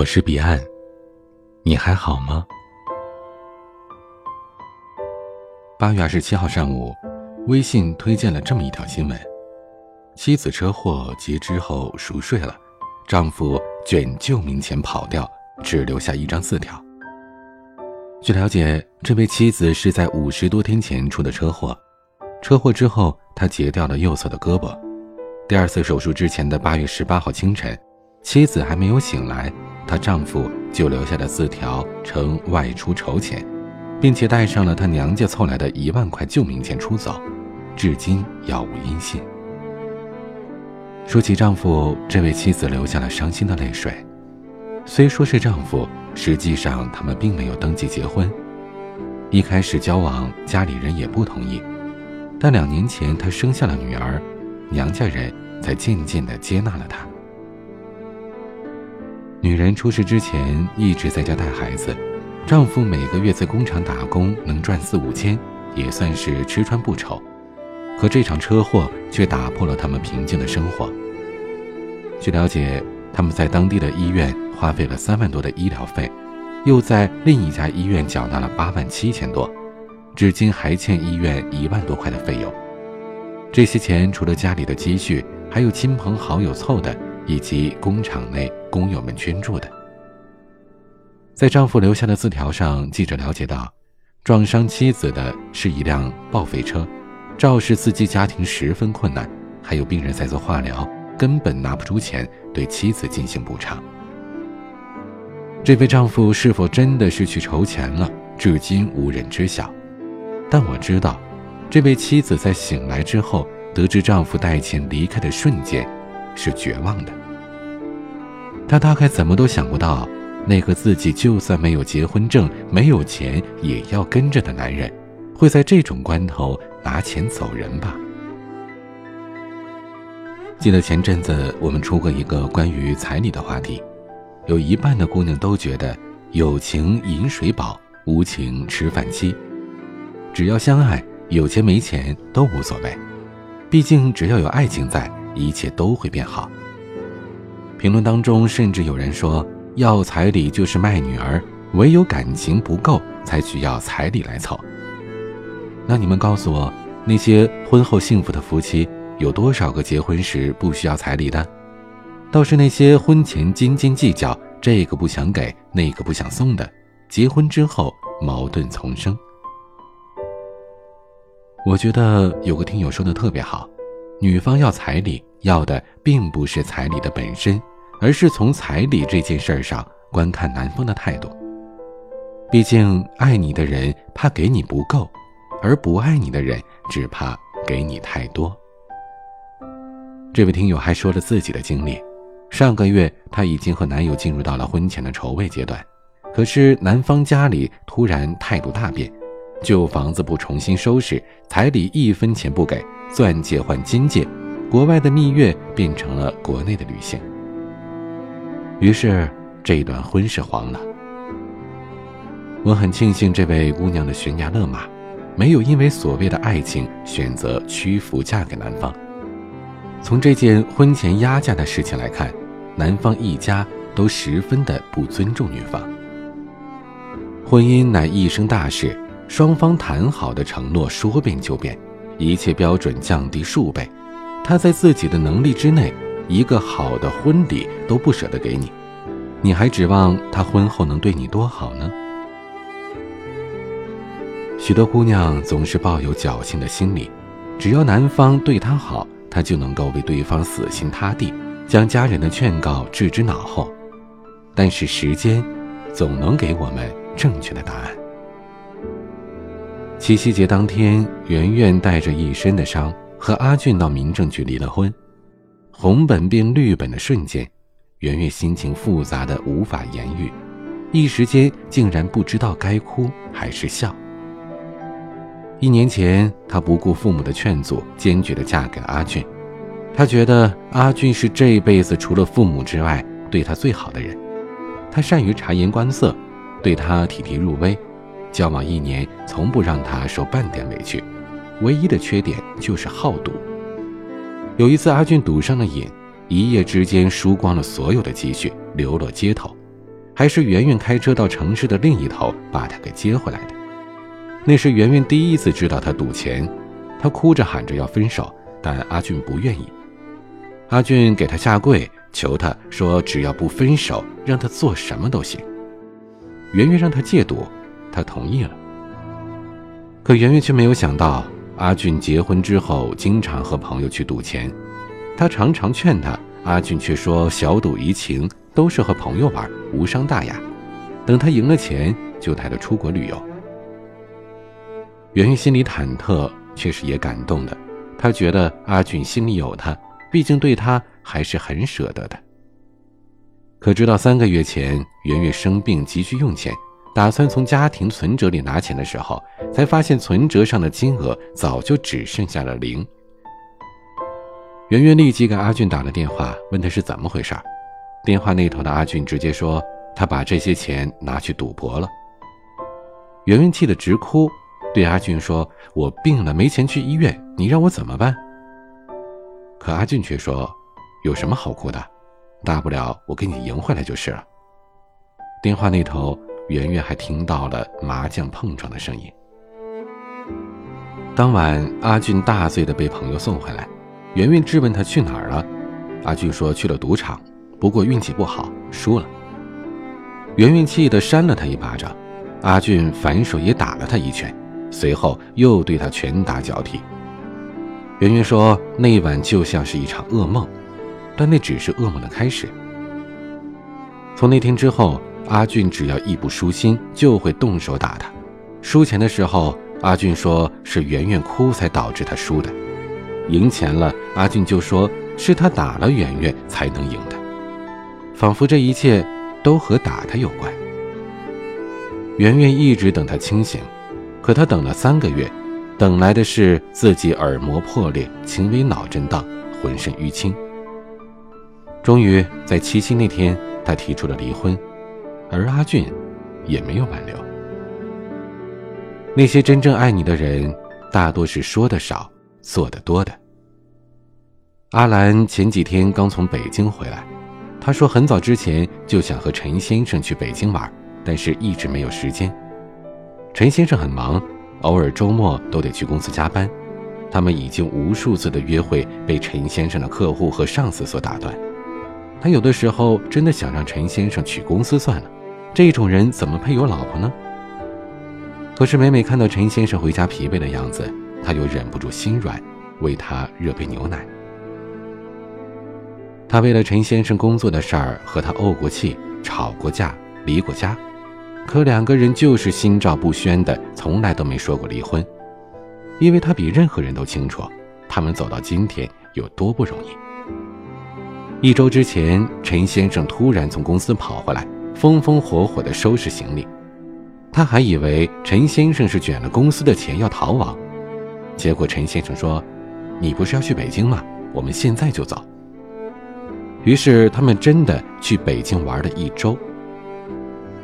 我是彼岸，你还好吗？八月二十七号上午，微信推荐了这么一条新闻：妻子车祸截肢后熟睡了，丈夫卷救命钱跑掉，只留下一张字条。据了解，这位妻子是在五十多天前出的车祸，车祸之后她截掉了右侧的胳膊，第二次手术之前的八月十八号清晨，妻子还没有醒来。她丈夫就留下了字条，称外出筹钱，并且带上了她娘家凑来的一万块救命钱出走，至今杳无音信。说起丈夫，这位妻子流下了伤心的泪水。虽说是丈夫，实际上他们并没有登记结婚。一开始交往，家里人也不同意，但两年前她生下了女儿，娘家人才渐渐地接纳了她。女人出事之前一直在家带孩子，丈夫每个月在工厂打工能赚四五千，也算是吃穿不愁。可这场车祸却打破了他们平静的生活。据了解，他们在当地的医院花费了三万多的医疗费，又在另一家医院缴纳了八万七千多，至今还欠医院一万多块的费用。这些钱除了家里的积蓄，还有亲朋好友凑的。以及工厂内工友们捐助的。在丈夫留下的字条上，记者了解到，撞伤妻子的是一辆报废车，肇事司机家庭十分困难，还有病人在做化疗，根本拿不出钱对妻子进行补偿。这位丈夫是否真的是去筹钱了，至今无人知晓。但我知道，这位妻子在醒来之后，得知丈夫带钱离开的瞬间，是绝望的。他大概怎么都想不到，那个自己就算没有结婚证、没有钱也要跟着的男人，会在这种关头拿钱走人吧？记得前阵子我们出过一个关于彩礼的话题，有一半的姑娘都觉得有情饮水饱，无情吃饭稀，只要相爱，有钱没钱都无所谓，毕竟只要有爱情在，一切都会变好。评论当中甚至有人说，要彩礼就是卖女儿，唯有感情不够才需要彩礼来凑。那你们告诉我，那些婚后幸福的夫妻有多少个结婚时不需要彩礼的？倒是那些婚前斤斤计较，这个不想给，那个不想送的，结婚之后矛盾丛生。我觉得有个听友说的特别好，女方要彩礼，要的并不是彩礼的本身。而是从彩礼这件事上观看男方的态度。毕竟爱你的人怕给你不够，而不爱你的人只怕给你太多。这位听友还说了自己的经历：上个月她已经和男友进入到了婚前的筹备阶段，可是男方家里突然态度大变，旧房子不重新收拾，彩礼一分钱不给，钻戒换金戒，国外的蜜月变成了国内的旅行。于是，这一段婚事黄了。我很庆幸这位姑娘的悬崖勒马，没有因为所谓的爱情选择屈服嫁给男方。从这件婚前压嫁的事情来看，男方一家都十分的不尊重女方。婚姻乃一生大事，双方谈好的承诺说变就变，一切标准降低数倍。他在自己的能力之内。一个好的婚礼都不舍得给你，你还指望他婚后能对你多好呢？许多姑娘总是抱有侥幸的心理，只要男方对她好，她就能够为对方死心塌地，将家人的劝告置之脑后。但是时间，总能给我们正确的答案。七夕节当天，圆圆带着一身的伤和阿俊到民政局离了婚。红本变绿本的瞬间，圆圆心情复杂的无法言喻，一时间竟然不知道该哭还是笑。一年前，她不顾父母的劝阻，坚决的嫁给了阿俊。她觉得阿俊是这辈子除了父母之外对她最好的人。他善于察言观色，对她体贴入微，交往一年从不让她受半点委屈，唯一的缺点就是好赌。有一次，阿俊赌上了瘾，一夜之间输光了所有的积蓄，流落街头。还是圆圆开车到城市的另一头把他给接回来的。那是圆圆第一次知道他赌钱，他哭着喊着要分手，但阿俊不愿意。阿俊给他下跪，求他说只要不分手，让他做什么都行。圆圆让他戒赌，他同意了。可圆圆却没有想到，阿俊结婚之后经常和朋友去赌钱，他常常劝他，阿俊却说小赌怡情，都是和朋友玩，无伤大雅。等他赢了钱，就带他出国旅游。圆圆心里忐忑，却是也感动的。她觉得阿俊心里有她，毕竟对她还是很舍得的。可直到三个月前，圆圆生病急需用钱，打算从家庭存折里拿钱的时候，才发现存折上的金额早就只剩下了零。圆圆立即给阿俊打了电话，问他是怎么回事。电话那头的阿俊直接说：“他把这些钱拿去赌博了。”圆圆气得直哭。对阿俊说：“我病了，没钱去医院，你让我怎么办？”可阿俊却说：“有什么好哭的？大不了我给你赢回来就是了。”电话那头，圆圆还听到了麻将碰撞的声音。当晚，阿俊大醉的被朋友送回来，圆圆质问他去哪儿了，阿俊说去了赌场，不过运气不好，输了。圆圆气得扇了他一巴掌，阿俊反手也打了他一拳。随后又对他拳打脚踢。圆圆说：“那一晚就像是一场噩梦，但那只是噩梦的开始。”从那天之后，阿俊只要一不舒心，就会动手打他。输钱的时候，阿俊说是圆圆哭才导致他输的；赢钱了，阿俊就说是他打了圆圆才能赢的，仿佛这一切都和打他有关。圆圆一直等他清醒。可他等了三个月，等来的是自己耳膜破裂、轻微脑震荡、浑身淤青。终于在七夕那天，他提出了离婚，而阿俊也没有挽留。那些真正爱你的人，大多是说的少，做的多的。阿兰前几天刚从北京回来，他说很早之前就想和陈先生去北京玩，但是一直没有时间。陈先生很忙，偶尔周末都得去公司加班。他们已经无数次的约会被陈先生的客户和上司所打断。他有的时候真的想让陈先生去公司算了，这种人怎么配有老婆呢？可是每每看到陈先生回家疲惫的样子，他又忍不住心软，为他热杯牛奶。他为了陈先生工作的事儿和他怄过气、吵过架、离过家。可两个人就是心照不宣的，从来都没说过离婚，因为他比任何人都清楚，他们走到今天有多不容易。一周之前，陈先生突然从公司跑回来，风风火火的收拾行李，他还以为陈先生是卷了公司的钱要逃亡，结果陈先生说：“你不是要去北京吗？我们现在就走。”于是他们真的去北京玩了一周。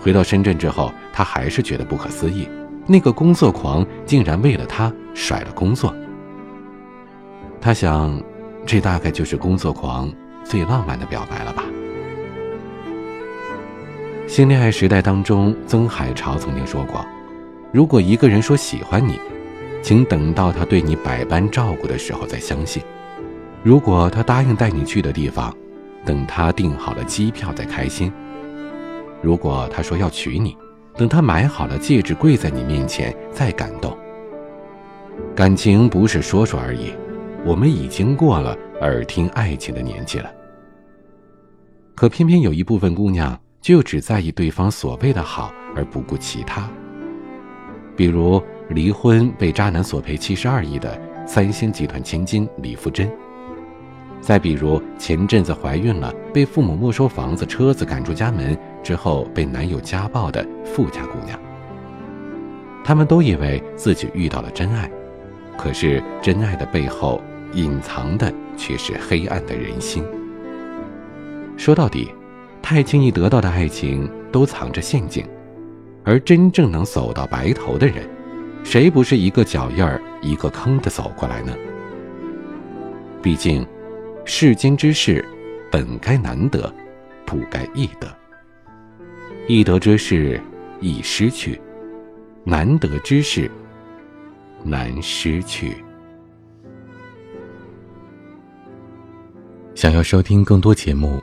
回到深圳之后，他还是觉得不可思议，那个工作狂竟然为了他甩了工作。他想，这大概就是工作狂最浪漫的表白了吧。新恋爱时代当中，曾海潮曾经说过：“如果一个人说喜欢你，请等到他对你百般照顾的时候再相信；如果他答应带你去的地方，等他订好了机票再开心。”如果他说要娶你，等他买好了戒指跪在你面前再感动。感情不是说说而已，我们已经过了耳听爱情的年纪了。可偏偏有一部分姑娘就只在意对方所谓的好而不顾其他。比如离婚被渣男索赔七十二亿的三星集团千金李富真。再比如前阵子怀孕了，被父母没收房子、车子，赶出家门之后被男友家暴的富家姑娘，他们都以为自己遇到了真爱，可是真爱的背后隐藏的却是黑暗的人心。说到底，太轻易得到的爱情都藏着陷阱，而真正能走到白头的人，谁不是一个脚印儿一个坑的走过来呢？毕竟。世间之事，本该难得，不该易得。易得之事易失去，难得之事难失去。想要收听更多节目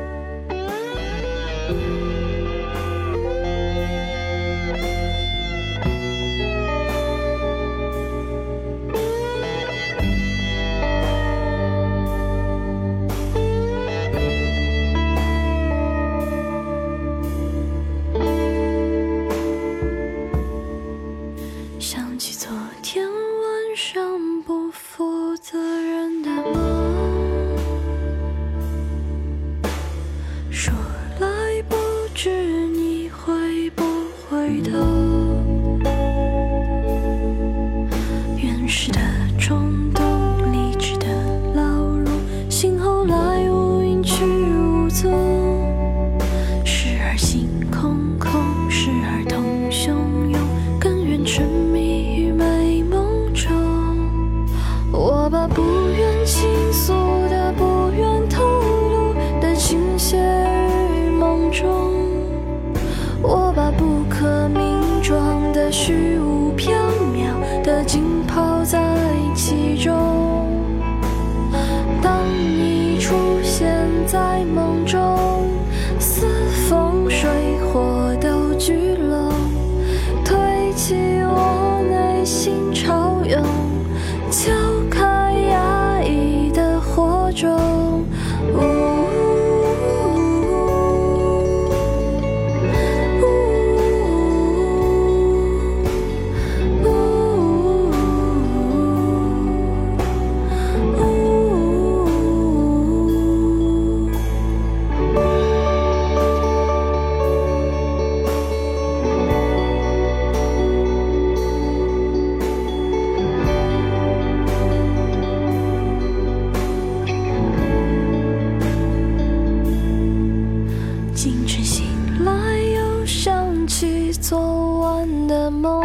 做完的梦。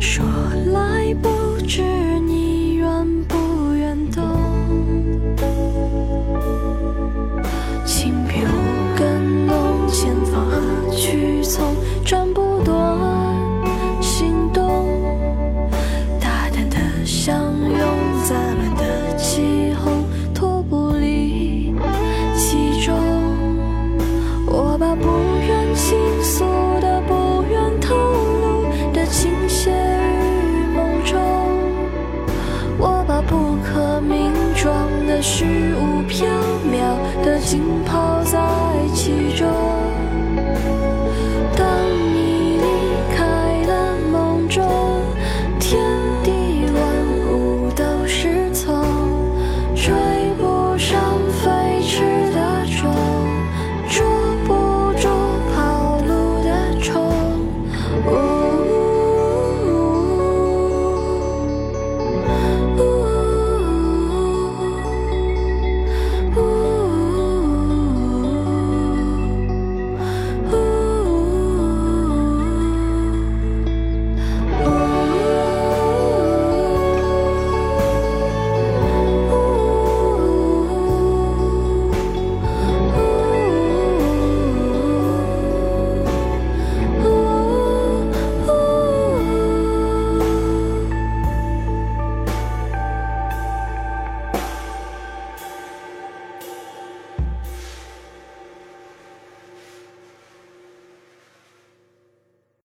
说来不知你愿不愿懂，心比无根，浓，前方何去从？浸泡